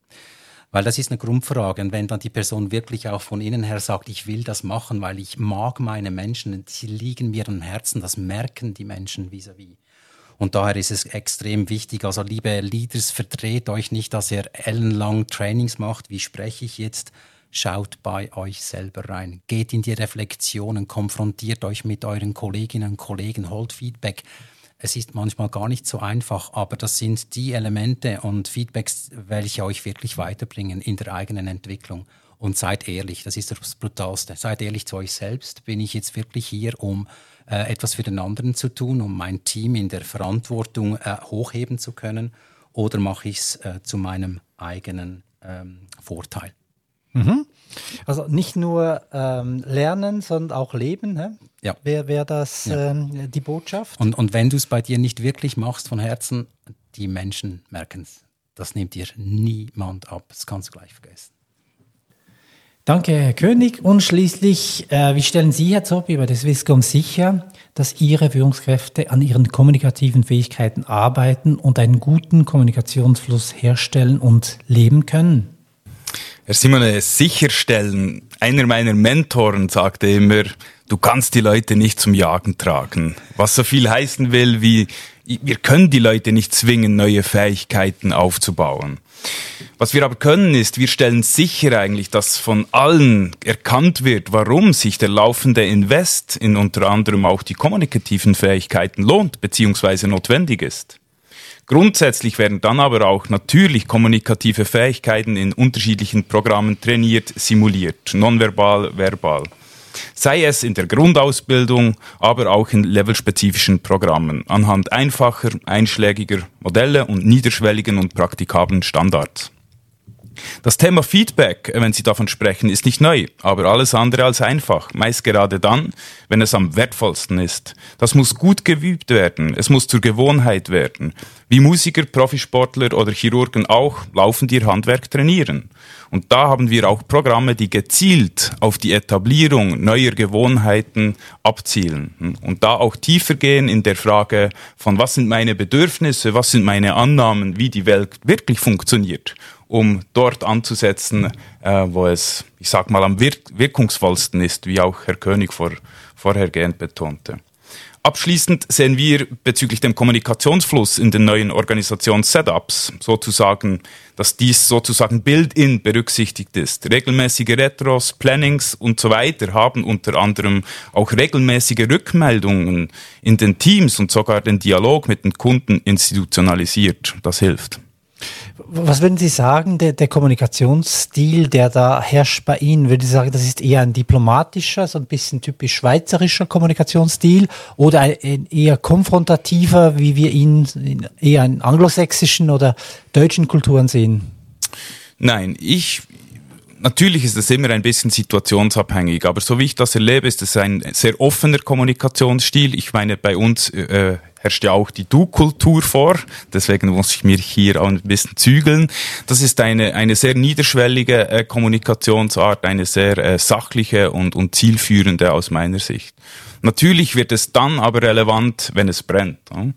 Weil das ist eine Grundfrage. Und wenn dann die Person wirklich auch von innen her sagt, ich will das machen, weil ich mag meine Menschen, sie liegen mir am Herzen, das merken die Menschen vis-à-vis. -vis. Und daher ist es extrem wichtig. Also liebe Leaders, verdreht euch nicht, dass ihr ellenlang Trainings macht. Wie spreche ich jetzt? Schaut bei euch selber rein. Geht in die Reflexionen, konfrontiert euch mit euren Kolleginnen und Kollegen, holt Feedback. Es ist manchmal gar nicht so einfach, aber das sind die Elemente und Feedbacks, welche euch wirklich weiterbringen in der eigenen Entwicklung. Und seid ehrlich, das ist das Brutalste. Seid ehrlich zu euch selbst. Bin ich jetzt wirklich hier, um äh, etwas für den anderen zu tun, um mein Team in der Verantwortung äh, hochheben zu können? Oder mache ich es äh, zu meinem eigenen ähm, Vorteil? Mhm. Also nicht nur ähm, lernen, sondern auch leben. Hä? Ja. Wäre wär das ja. ähm, die Botschaft? Und, und wenn du es bei dir nicht wirklich machst von Herzen, die Menschen merken es. Das nimmt dir niemand ab. Das kannst du gleich vergessen. Danke, Herr König. Und schließlich, äh, wie stellen Sie, Herr Zoppi, bei der Swisscom sicher, dass Ihre Führungskräfte an ihren kommunikativen Fähigkeiten arbeiten und einen guten Kommunikationsfluss herstellen und leben können? Herr Simone, sicherstellen. Einer meiner Mentoren sagte immer, du kannst die Leute nicht zum Jagen tragen. Was so viel heißen will wie, wir können die Leute nicht zwingen, neue Fähigkeiten aufzubauen. Was wir aber können, ist, wir stellen sicher eigentlich, dass von allen erkannt wird, warum sich der laufende Invest in unter anderem auch die kommunikativen Fähigkeiten lohnt bzw. notwendig ist. Grundsätzlich werden dann aber auch natürlich kommunikative Fähigkeiten in unterschiedlichen Programmen trainiert, simuliert, nonverbal, verbal. Sei es in der Grundausbildung, aber auch in levelspezifischen Programmen, anhand einfacher, einschlägiger Modelle und niederschwelligen und praktikablen Standards. Das Thema Feedback, wenn Sie davon sprechen, ist nicht neu, aber alles andere als einfach. Meist gerade dann, wenn es am wertvollsten ist. Das muss gut geübt werden. Es muss zur Gewohnheit werden. Wie Musiker, Profisportler oder Chirurgen auch, laufen die ihr Handwerk trainieren. Und da haben wir auch Programme, die gezielt auf die Etablierung neuer Gewohnheiten abzielen. Und da auch tiefer gehen in der Frage von was sind meine Bedürfnisse, was sind meine Annahmen, wie die Welt wirklich funktioniert um dort anzusetzen, äh, wo es, ich sag mal, am wirk wirkungsvollsten ist, wie auch Herr König vor, vorhergehend betonte. Abschließend sehen wir bezüglich dem Kommunikationsfluss in den neuen Organisationssetups sozusagen, dass dies sozusagen build-in berücksichtigt ist. Regelmäßige Retros, Plannings und so weiter haben unter anderem auch regelmäßige Rückmeldungen in den Teams und sogar den Dialog mit den Kunden institutionalisiert. Das hilft. Was würden Sie sagen, der, der, Kommunikationsstil, der da herrscht bei Ihnen, würden Sie sagen, das ist eher ein diplomatischer, so ein bisschen typisch schweizerischer Kommunikationsstil oder ein eher konfrontativer, wie wir ihn eher in anglosächsischen oder deutschen Kulturen sehen? Nein, ich, natürlich ist es immer ein bisschen situationsabhängig, aber so wie ich das erlebe, ist es ein sehr offener Kommunikationsstil. Ich meine, bei uns äh, herrscht ja auch die Du-Kultur vor. Deswegen muss ich mich hier auch ein bisschen zügeln. Das ist eine, eine sehr niederschwellige äh, Kommunikationsart, eine sehr äh, sachliche und, und zielführende aus meiner Sicht. Natürlich wird es dann aber relevant, wenn es brennt. Ja?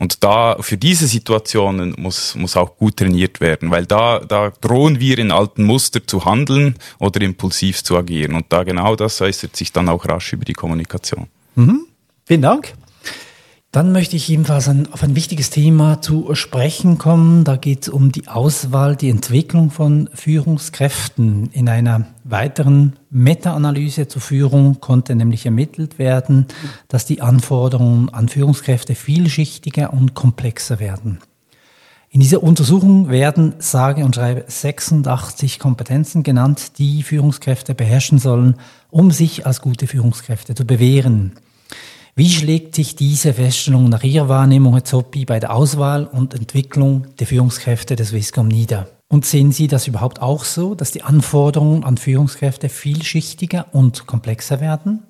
Und da, für diese Situationen muss, muss auch gut trainiert werden, weil da, da drohen wir in alten Muster zu handeln oder impulsiv zu agieren. Und da genau das äußert sich dann auch rasch über die Kommunikation. Mhm. Vielen Dank. Dann möchte ich ebenfalls auf ein wichtiges Thema zu sprechen kommen. Da geht es um die Auswahl, die Entwicklung von Führungskräften. In einer weiteren Meta-Analyse zur Führung konnte nämlich ermittelt werden, dass die Anforderungen an Führungskräfte vielschichtiger und komplexer werden. In dieser Untersuchung werden sage und schreibe 86 Kompetenzen genannt, die Führungskräfte beherrschen sollen, um sich als gute Führungskräfte zu bewähren. Wie schlägt sich diese Feststellung nach Ihrer Wahrnehmung, Herr Zoppi, bei der Auswahl und Entwicklung der Führungskräfte des Swisscom nieder? Und sehen Sie das überhaupt auch so, dass die Anforderungen an Führungskräfte vielschichtiger und komplexer werden?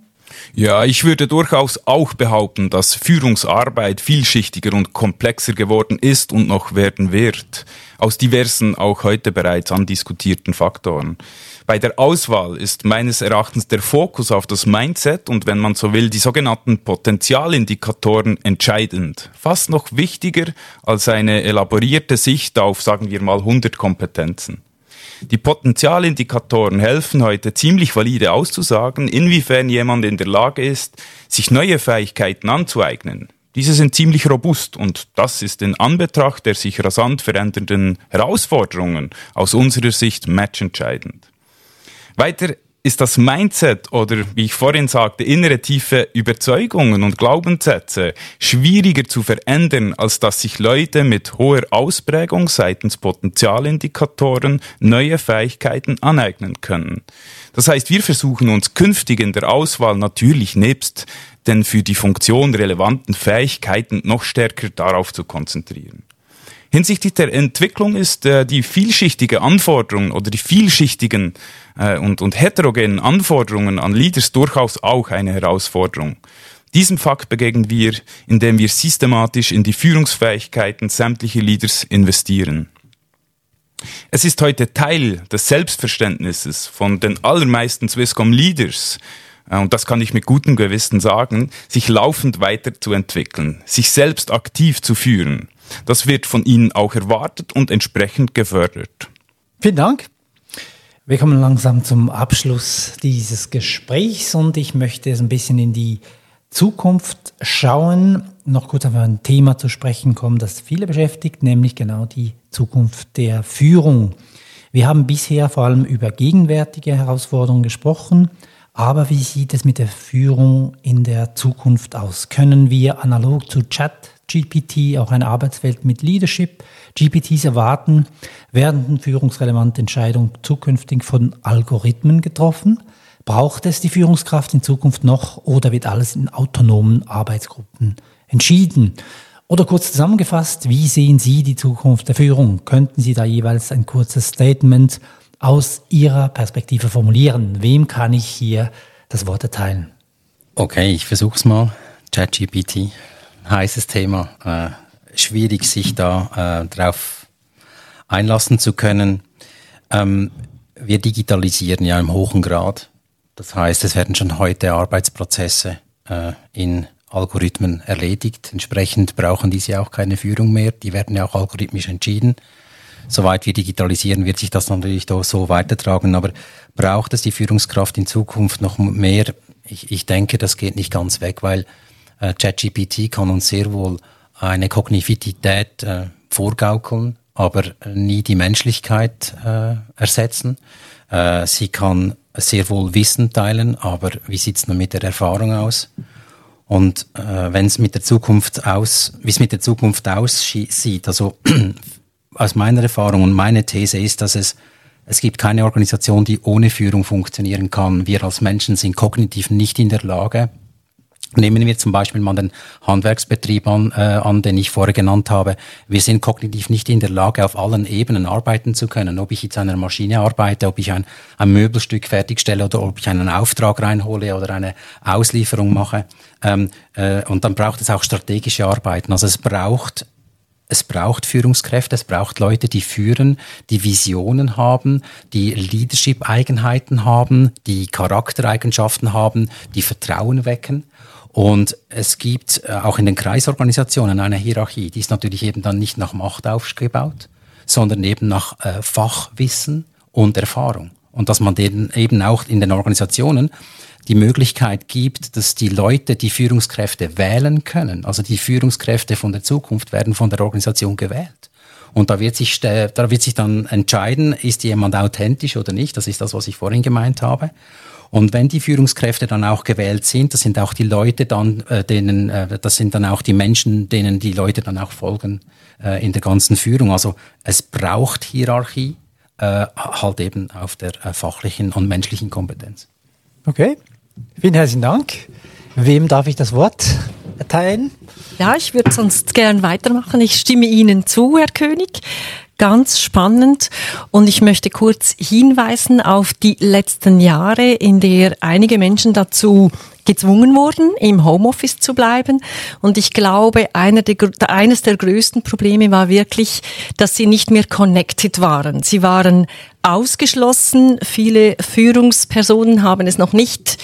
Ja, ich würde durchaus auch behaupten, dass Führungsarbeit vielschichtiger und komplexer geworden ist und noch werden wird, aus diversen, auch heute bereits andiskutierten Faktoren. Bei der Auswahl ist meines Erachtens der Fokus auf das Mindset und wenn man so will, die sogenannten Potenzialindikatoren entscheidend. Fast noch wichtiger als eine elaborierte Sicht auf, sagen wir mal, 100 Kompetenzen. Die Potenzialindikatoren helfen heute ziemlich valide auszusagen, inwiefern jemand in der Lage ist, sich neue Fähigkeiten anzueignen. Diese sind ziemlich robust und das ist in Anbetracht der sich rasant verändernden Herausforderungen aus unserer Sicht matchentscheidend. Weiter ist das Mindset oder, wie ich vorhin sagte, innere tiefe Überzeugungen und Glaubenssätze schwieriger zu verändern, als dass sich Leute mit hoher Ausprägung seitens Potenzialindikatoren neue Fähigkeiten aneignen können. Das heißt, wir versuchen uns künftig in der Auswahl natürlich nebst den für die Funktion relevanten Fähigkeiten noch stärker darauf zu konzentrieren. Hinsichtlich der Entwicklung ist äh, die vielschichtige Anforderung oder die vielschichtigen äh, und, und heterogenen Anforderungen an Leaders durchaus auch eine Herausforderung. Diesem Fakt begegnen wir, indem wir systematisch in die Führungsfähigkeiten sämtlicher Leaders investieren. Es ist heute Teil des Selbstverständnisses von den allermeisten Swisscom Leaders, äh, und das kann ich mit gutem Gewissen sagen, sich laufend weiterzuentwickeln, sich selbst aktiv zu führen. Das wird von Ihnen auch erwartet und entsprechend gefördert. Vielen Dank. Wir kommen langsam zum Abschluss dieses Gesprächs und ich möchte jetzt ein bisschen in die Zukunft schauen, noch kurz auf ein Thema zu sprechen kommen, das viele beschäftigt, nämlich genau die Zukunft der Führung. Wir haben bisher vor allem über gegenwärtige Herausforderungen gesprochen, aber wie sieht es mit der Führung in der Zukunft aus? Können wir analog zu Chat, GPT auch eine Arbeitswelt mit Leadership. GPTs erwarten, werden führungsrelevante Entscheidungen zukünftig von Algorithmen getroffen? Braucht es die Führungskraft in Zukunft noch oder wird alles in autonomen Arbeitsgruppen entschieden? Oder kurz zusammengefasst, wie sehen Sie die Zukunft der Führung? Könnten Sie da jeweils ein kurzes Statement aus Ihrer Perspektive formulieren? Wem kann ich hier das Wort erteilen? Okay, ich versuche es mal. ChatGPT heißes Thema. Äh, schwierig, sich da äh, drauf einlassen zu können. Ähm, wir digitalisieren ja im hohen Grad. Das heißt, es werden schon heute Arbeitsprozesse äh, in Algorithmen erledigt. Entsprechend brauchen diese auch keine Führung mehr. Die werden ja auch algorithmisch entschieden. soweit wir digitalisieren, wird sich das natürlich so weitertragen. Aber braucht es die Führungskraft in Zukunft noch mehr? Ich, ich denke, das geht nicht ganz weg, weil ChatGPT kann uns sehr wohl eine Kognitivität äh, vorgaukeln, aber nie die Menschlichkeit äh, ersetzen. Äh, sie kann sehr wohl Wissen teilen, aber wie sieht es nun mit der Erfahrung aus? Und äh, wenn es mit der Zukunft aus, wie es mit der Zukunft aussieht, also aus meiner Erfahrung und meine These ist, dass es es gibt keine Organisation, die ohne Führung funktionieren kann. Wir als Menschen sind kognitiv nicht in der Lage, Nehmen wir zum Beispiel mal den Handwerksbetrieb an, äh, an, den ich vorher genannt habe. Wir sind kognitiv nicht in der Lage, auf allen Ebenen arbeiten zu können. Ob ich jetzt an einer Maschine arbeite, ob ich ein, ein Möbelstück fertigstelle oder ob ich einen Auftrag reinhole oder eine Auslieferung mache. Ähm, äh, und dann braucht es auch strategische Arbeiten. Also es braucht es braucht Führungskräfte, es braucht Leute, die führen, die Visionen haben, die Leadership-Eigenheiten haben, die Charaktereigenschaften haben, die Vertrauen wecken. Und es gibt äh, auch in den Kreisorganisationen eine Hierarchie, die ist natürlich eben dann nicht nach Macht aufgebaut, sondern eben nach äh, Fachwissen und Erfahrung. Und dass man denen eben auch in den Organisationen die Möglichkeit gibt, dass die Leute die Führungskräfte wählen können. Also die Führungskräfte von der Zukunft werden von der Organisation gewählt. Und da wird sich, da wird sich dann entscheiden, ist jemand authentisch oder nicht. Das ist das, was ich vorhin gemeint habe. Und wenn die Führungskräfte dann auch gewählt sind, das sind auch die Leute dann, äh, denen, äh, das sind dann auch die Menschen, denen die Leute dann auch folgen äh, in der ganzen Führung. Also es braucht Hierarchie, äh, halt eben auf der äh, fachlichen und menschlichen Kompetenz. Okay, vielen herzlichen Dank. Wem darf ich das Wort erteilen? Ja, ich würde sonst gern weitermachen. Ich stimme Ihnen zu, Herr König ganz spannend und ich möchte kurz hinweisen auf die letzten Jahre, in der einige Menschen dazu gezwungen wurden, im Homeoffice zu bleiben. Und ich glaube, einer der, eines der größten Probleme war wirklich, dass sie nicht mehr connected waren. Sie waren ausgeschlossen. Viele Führungspersonen haben es noch nicht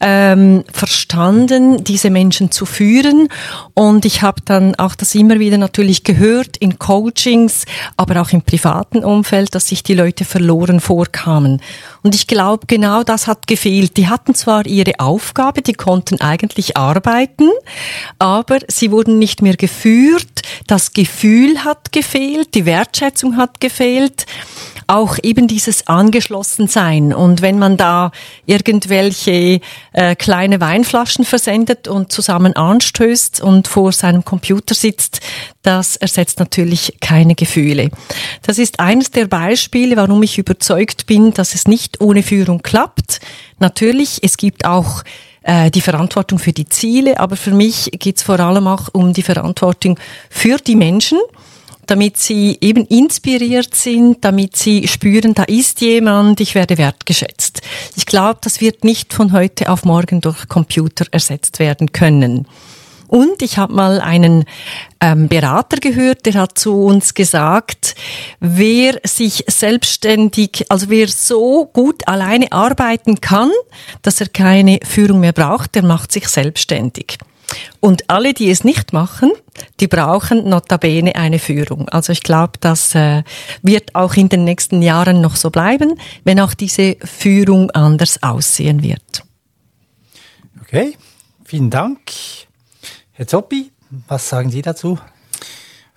ähm, verstanden, diese Menschen zu führen. Und ich habe dann auch das immer wieder natürlich gehört in Coachings, aber auch im privaten Umfeld, dass sich die Leute verloren vorkamen. Und ich glaube, genau das hat gefehlt. Die hatten zwar ihre Aufgabe, die konnten eigentlich arbeiten, aber sie wurden nicht mehr geführt. Das Gefühl hat gefehlt, die Wertschätzung hat gefehlt auch eben dieses Angeschlossensein. Und wenn man da irgendwelche äh, kleine Weinflaschen versendet und zusammen anstößt und vor seinem Computer sitzt, das ersetzt natürlich keine Gefühle. Das ist eines der Beispiele, warum ich überzeugt bin, dass es nicht ohne Führung klappt. Natürlich, es gibt auch äh, die Verantwortung für die Ziele, aber für mich geht es vor allem auch um die Verantwortung für die Menschen damit sie eben inspiriert sind, damit sie spüren, da ist jemand, ich werde wertgeschätzt. Ich glaube, das wird nicht von heute auf morgen durch Computer ersetzt werden können. Und ich habe mal einen ähm, Berater gehört, der hat zu uns gesagt, wer sich selbstständig, also wer so gut alleine arbeiten kann, dass er keine Führung mehr braucht, der macht sich selbstständig. Und alle, die es nicht machen, die brauchen notabene eine Führung. Also ich glaube, das äh, wird auch in den nächsten Jahren noch so bleiben, wenn auch diese Führung anders aussehen wird. Okay, vielen Dank. Herr Zoppi, was sagen Sie dazu?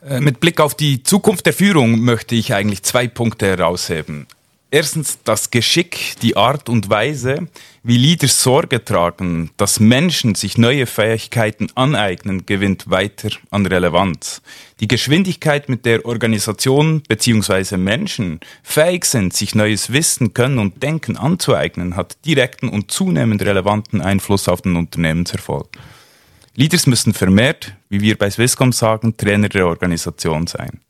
Äh, mit Blick auf die Zukunft der Führung möchte ich eigentlich zwei Punkte herausheben. Erstens das Geschick, die Art und Weise, wie Leaders Sorge tragen, dass Menschen sich neue Fähigkeiten aneignen, gewinnt weiter an Relevanz. Die Geschwindigkeit, mit der Organisationen bzw. Menschen fähig sind, sich neues Wissen, Können und Denken anzueignen, hat direkten und zunehmend relevanten Einfluss auf den Unternehmenserfolg. Leaders müssen vermehrt, wie wir bei Swisscom sagen, Trainer der Organisation sein.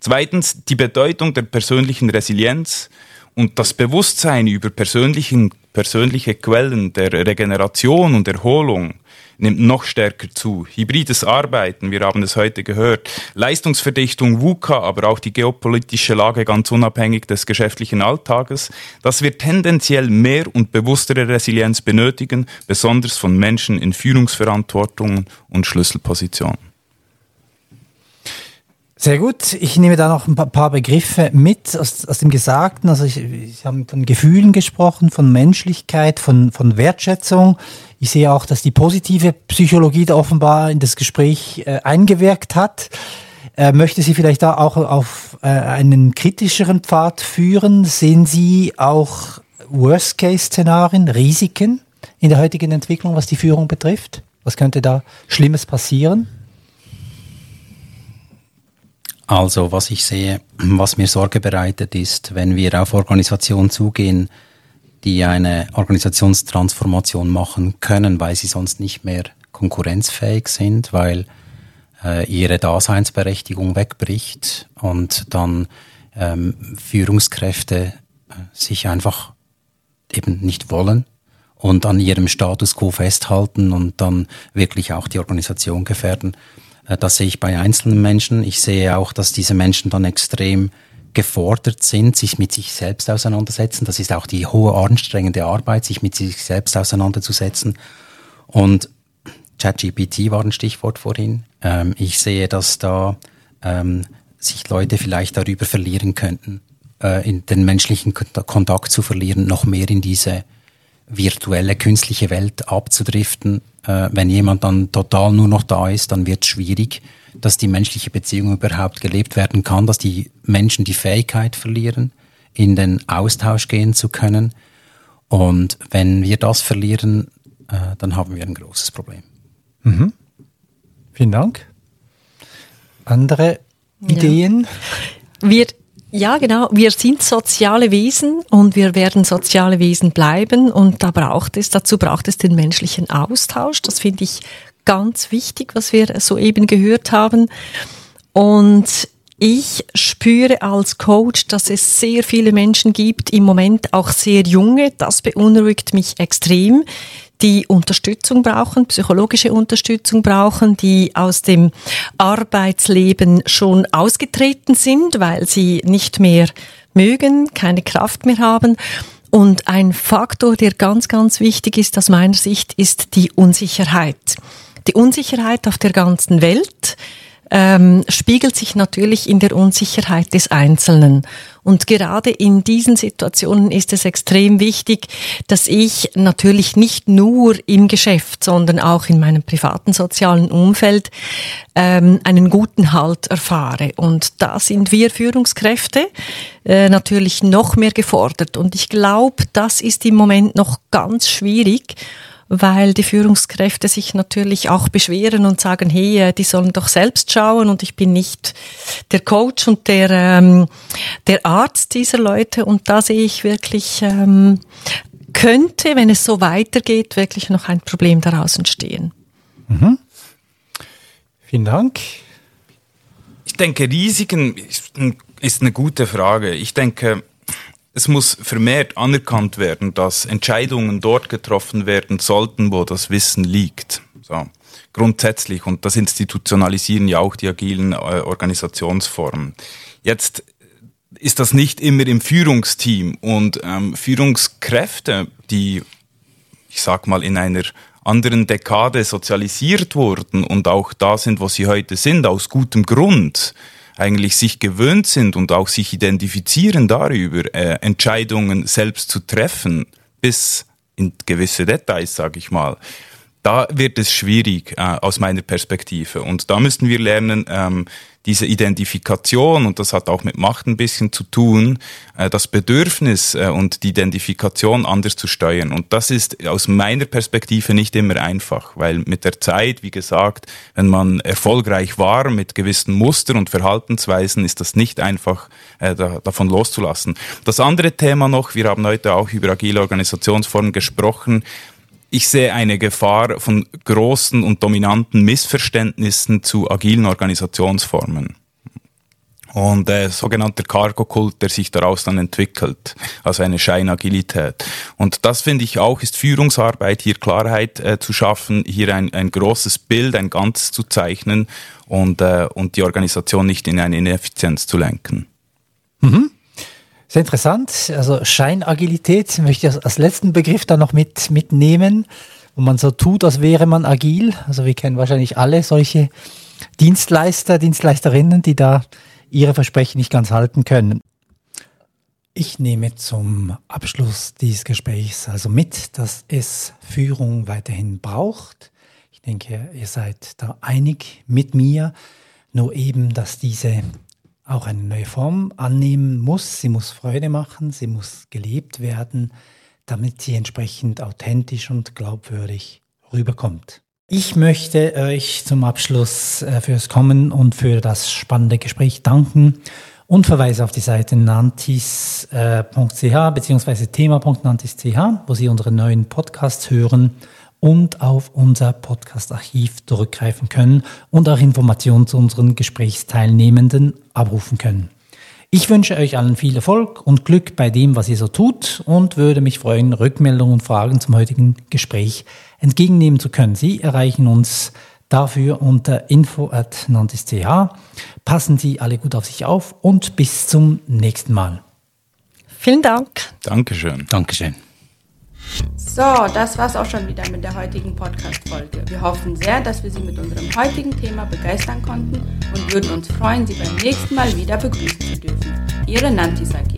Zweitens die Bedeutung der persönlichen Resilienz und das Bewusstsein über persönliche Quellen der Regeneration und Erholung nimmt noch stärker zu. Hybrides Arbeiten, wir haben es heute gehört, Leistungsverdichtung, VUCA, aber auch die geopolitische Lage ganz unabhängig des geschäftlichen Alltages, das wird tendenziell mehr und bewusstere Resilienz benötigen, besonders von Menschen in Führungsverantwortungen und Schlüsselpositionen. Sehr gut. Ich nehme da noch ein paar Begriffe mit aus, aus dem Gesagten. Also ich, ich habe von Gefühlen gesprochen, von Menschlichkeit, von, von Wertschätzung. Ich sehe auch, dass die positive Psychologie da offenbar in das Gespräch äh, eingewirkt hat. Äh, möchte Sie vielleicht da auch auf äh, einen kritischeren Pfad führen? Sehen Sie auch Worst-Case-Szenarien, Risiken in der heutigen Entwicklung, was die Führung betrifft? Was könnte da Schlimmes passieren? Also was ich sehe, was mir Sorge bereitet, ist, wenn wir auf Organisationen zugehen, die eine Organisationstransformation machen können, weil sie sonst nicht mehr konkurrenzfähig sind, weil äh, ihre Daseinsberechtigung wegbricht und dann ähm, Führungskräfte äh, sich einfach eben nicht wollen und an ihrem Status quo festhalten und dann wirklich auch die Organisation gefährden. Äh, das sehe ich bei einzelnen Menschen. Ich sehe auch, dass diese Menschen dann extrem gefordert sind, sich mit sich selbst auseinandersetzen. Das ist auch die hohe anstrengende Arbeit, sich mit sich selbst auseinanderzusetzen. Und ChatGPT war ein Stichwort vorhin. Ähm, ich sehe, dass da ähm, sich Leute vielleicht darüber verlieren könnten, äh, in den menschlichen Kontakt zu verlieren, noch mehr in diese virtuelle künstliche Welt abzudriften. Äh, wenn jemand dann total nur noch da ist, dann wird es schwierig, dass die menschliche Beziehung überhaupt gelebt werden kann, dass die Menschen die Fähigkeit verlieren, in den Austausch gehen zu können. Und wenn wir das verlieren, äh, dann haben wir ein großes Problem. Mhm. Vielen Dank. Andere Ideen? Ja. Wir ja, genau. Wir sind soziale Wesen und wir werden soziale Wesen bleiben und da braucht es, dazu braucht es den menschlichen Austausch. Das finde ich ganz wichtig, was wir soeben gehört haben. Und ich spüre als Coach, dass es sehr viele Menschen gibt, im Moment auch sehr junge. Das beunruhigt mich extrem, die Unterstützung brauchen, psychologische Unterstützung brauchen, die aus dem Arbeitsleben schon ausgetreten sind, weil sie nicht mehr mögen, keine Kraft mehr haben. Und ein Faktor, der ganz, ganz wichtig ist aus meiner Sicht, ist die Unsicherheit. Die Unsicherheit auf der ganzen Welt ähm, spiegelt sich natürlich in der Unsicherheit des Einzelnen. Und gerade in diesen Situationen ist es extrem wichtig, dass ich natürlich nicht nur im Geschäft, sondern auch in meinem privaten sozialen Umfeld ähm, einen guten Halt erfahre. Und da sind wir Führungskräfte äh, natürlich noch mehr gefordert. Und ich glaube, das ist im Moment noch ganz schwierig weil die Führungskräfte sich natürlich auch beschweren und sagen, hey, äh, die sollen doch selbst schauen und ich bin nicht der Coach und der, ähm, der Arzt dieser Leute und da sehe ich wirklich, ähm, könnte, wenn es so weitergeht, wirklich noch ein Problem daraus entstehen. Mhm. Vielen Dank. Ich denke, Risiken ist eine gute Frage. Ich denke, es muss vermehrt anerkannt werden, dass Entscheidungen dort getroffen werden sollten, wo das Wissen liegt. So. Grundsätzlich. Und das institutionalisieren ja auch die agilen äh, Organisationsformen. Jetzt ist das nicht immer im Führungsteam und ähm, Führungskräfte, die, ich sag mal, in einer anderen Dekade sozialisiert wurden und auch da sind, wo sie heute sind, aus gutem Grund, eigentlich sich gewöhnt sind und auch sich identifizieren darüber, äh, Entscheidungen selbst zu treffen, bis in gewisse Details, sage ich mal, da wird es schwierig äh, aus meiner Perspektive. Und da müssen wir lernen, ähm, diese Identifikation, und das hat auch mit Macht ein bisschen zu tun, äh, das Bedürfnis äh, und die Identifikation anders zu steuern. Und das ist aus meiner Perspektive nicht immer einfach, weil mit der Zeit, wie gesagt, wenn man erfolgreich war mit gewissen Mustern und Verhaltensweisen, ist das nicht einfach äh, da, davon loszulassen. Das andere Thema noch, wir haben heute auch über agile Organisationsformen gesprochen, ich sehe eine Gefahr von großen und dominanten Missverständnissen zu agilen Organisationsformen. Und äh, sogenannter Cargo-Kult, der sich daraus dann entwickelt, also eine Scheinagilität. Und das finde ich auch, ist Führungsarbeit, hier Klarheit äh, zu schaffen, hier ein, ein großes Bild, ein Ganzes zu zeichnen und, äh, und die Organisation nicht in eine Ineffizienz zu lenken. Mhm. Sehr interessant. Also Scheinagilität möchte ich als letzten Begriff da noch mit, mitnehmen, wo man so tut, als wäre man agil. Also wir kennen wahrscheinlich alle solche Dienstleister, Dienstleisterinnen, die da ihre Versprechen nicht ganz halten können. Ich nehme zum Abschluss dieses Gesprächs also mit, dass es Führung weiterhin braucht. Ich denke, ihr seid da einig mit mir, nur eben, dass diese auch eine neue Form annehmen muss. Sie muss Freude machen, sie muss gelebt werden, damit sie entsprechend authentisch und glaubwürdig rüberkommt. Ich möchte euch zum Abschluss äh, fürs Kommen und für das spannende Gespräch danken und verweise auf die Seite nantis.ch äh, bzw. thema.nantis.ch, wo Sie unsere neuen Podcasts hören und auf unser Podcast-Archiv zurückgreifen können und auch Informationen zu unseren Gesprächsteilnehmenden abrufen können. Ich wünsche euch allen viel Erfolg und Glück bei dem, was ihr so tut und würde mich freuen, Rückmeldungen und Fragen zum heutigen Gespräch entgegennehmen zu können. Sie erreichen uns Dafür unter info at nantis.ch. Passen Sie alle gut auf sich auf und bis zum nächsten Mal. Vielen Dank. Dankeschön. Dankeschön. So, das war's auch schon wieder mit der heutigen Podcast-Folge. Wir hoffen sehr, dass wir Sie mit unserem heutigen Thema begeistern konnten und würden uns freuen, Sie beim nächsten Mal wieder begrüßen zu dürfen. Ihre Nanti Sagi.